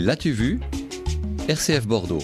L'as-tu vu? RCF Bordeaux.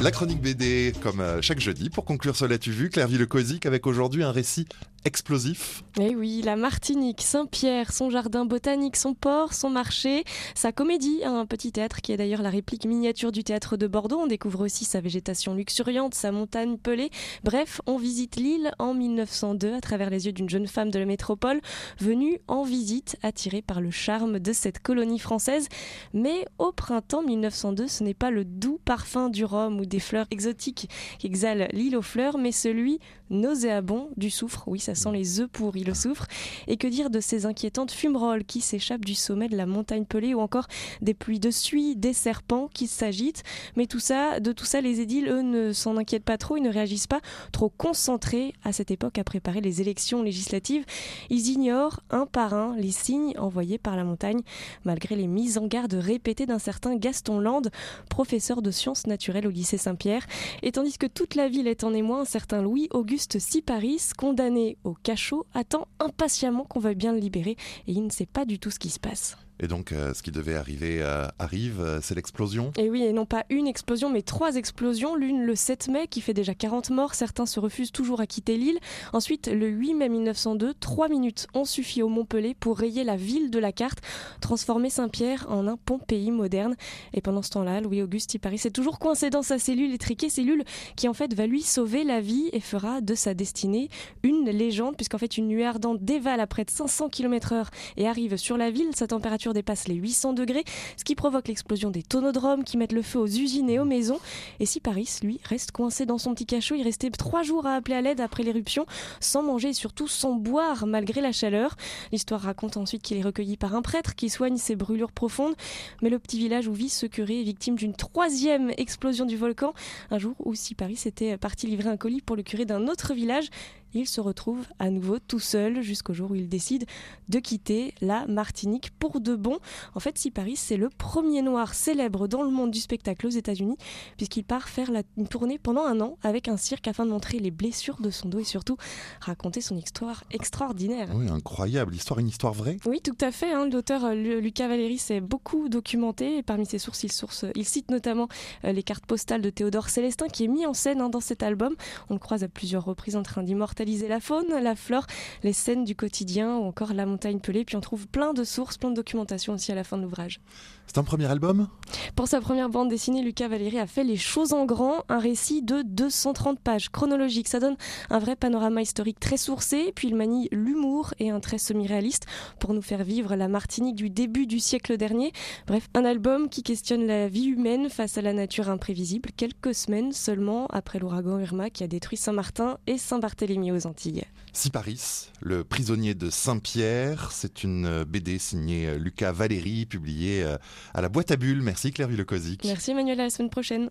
La chronique BD, comme euh, chaque jeudi, pour conclure ce L'as-tu vu, Claire Villecosic avec aujourd'hui un récit explosif. Eh oui, la Martinique, Saint-Pierre, son jardin botanique, son port, son marché, sa comédie, un petit théâtre qui est d'ailleurs la réplique miniature du théâtre de Bordeaux. On découvre aussi sa végétation luxuriante, sa montagne pelée. Bref, on visite l'île en 1902 à travers les yeux d'une jeune femme de la métropole venue en visite, attirée par le charme de cette colonie française. Mais au printemps 1902, ce n'est pas le doux parfum du rhum ou des fleurs exotiques qui exhalent l'île aux fleurs, mais celui nauséabond du soufre. Oui, ça sent les œufs pourris, le soufre. Et que dire de ces inquiétantes fumerolles qui s'échappent du sommet de la montagne pelée ou encore des pluies de suie, des serpents qui s'agitent. Mais tout ça, de tout ça, les édiles, eux, ne s'en inquiètent pas trop, ils ne réagissent pas trop concentrés à cette époque à préparer les élections législatives. Ils ignorent un par un les signes envoyés par la montagne, malgré les mises en garde répétées d'un certain Gaston Land, professeur de sciences naturelles au lycée Saint-Pierre. Et tandis que toute la ville est en émoi, un certain Louis-Auguste Siparis, condamné au cachot, attend impatiemment qu'on veuille bien le libérer et il ne sait pas du tout ce qui se passe. Et donc, euh, ce qui devait arriver euh, arrive, euh, c'est l'explosion Et oui, et non pas une explosion, mais trois explosions. L'une le 7 mai, qui fait déjà 40 morts. Certains se refusent toujours à quitter l'île. Ensuite, le 8 mai 1902, trois minutes ont suffi au Montpellier pour rayer la ville de la carte, transformer Saint-Pierre en un Pompéi moderne. Et pendant ce temps-là, Louis-Auguste Paris est toujours coincé dans sa cellule étriquée, cellule qui en fait va lui sauver la vie et fera de sa destinée une légende, puisqu'en fait une nuée ardente dévale à près de 500 km/h et arrive sur la ville. Sa température dépasse les 800 degrés, ce qui provoque l'explosion des tonodromes qui mettent le feu aux usines et aux maisons. Et si Paris, lui, reste coincé dans son petit cachot, il restait trois jours à appeler à l'aide après l'éruption, sans manger et surtout sans boire malgré la chaleur. L'histoire raconte ensuite qu'il est recueilli par un prêtre qui soigne ses brûlures profondes, mais le petit village où vit ce curé est victime d'une troisième explosion du volcan, un jour où si Paris était parti livrer un colis pour le curé d'un autre village il se retrouve à nouveau tout seul jusqu'au jour où il décide de quitter la Martinique pour de bon. En fait, si Paris, c'est le premier noir célèbre dans le monde du spectacle aux États-Unis, puisqu'il part faire la, une tournée pendant un an avec un cirque afin de montrer les blessures de son dos et surtout raconter son histoire extraordinaire. Oui, incroyable. Histoire, une histoire vraie Oui, tout à fait. Hein. L'auteur euh, Lucas Valéry s'est beaucoup documenté et parmi ses sources, il, source, il cite notamment euh, les cartes postales de Théodore Célestin qui est mis en scène hein, dans cet album. On le croise à plusieurs reprises en train d'immortaliser la faune, la flore, les scènes du quotidien ou encore la montagne pelée. Puis on trouve plein de sources, plein de documentation aussi à la fin de l'ouvrage. C'est un premier album? Pour sa première bande dessinée, Lucas Valéry a fait Les choses en grand, un récit de 230 pages chronologiques. Ça donne un vrai panorama historique très sourcé, puis il manie l'humour et un trait semi-réaliste pour nous faire vivre la Martinique du début du siècle dernier. Bref, un album qui questionne la vie humaine face à la nature imprévisible, quelques semaines seulement après l'ouragan Irma qui a détruit Saint-Martin et Saint-Barthélemy aux Antilles. Siparis, le prisonnier de Saint-Pierre, c'est une BD signée Lucas Valéry, publiée à la boîte à bulles. Merci Claire Villecosic. Merci Emmanuel, à la semaine prochaine.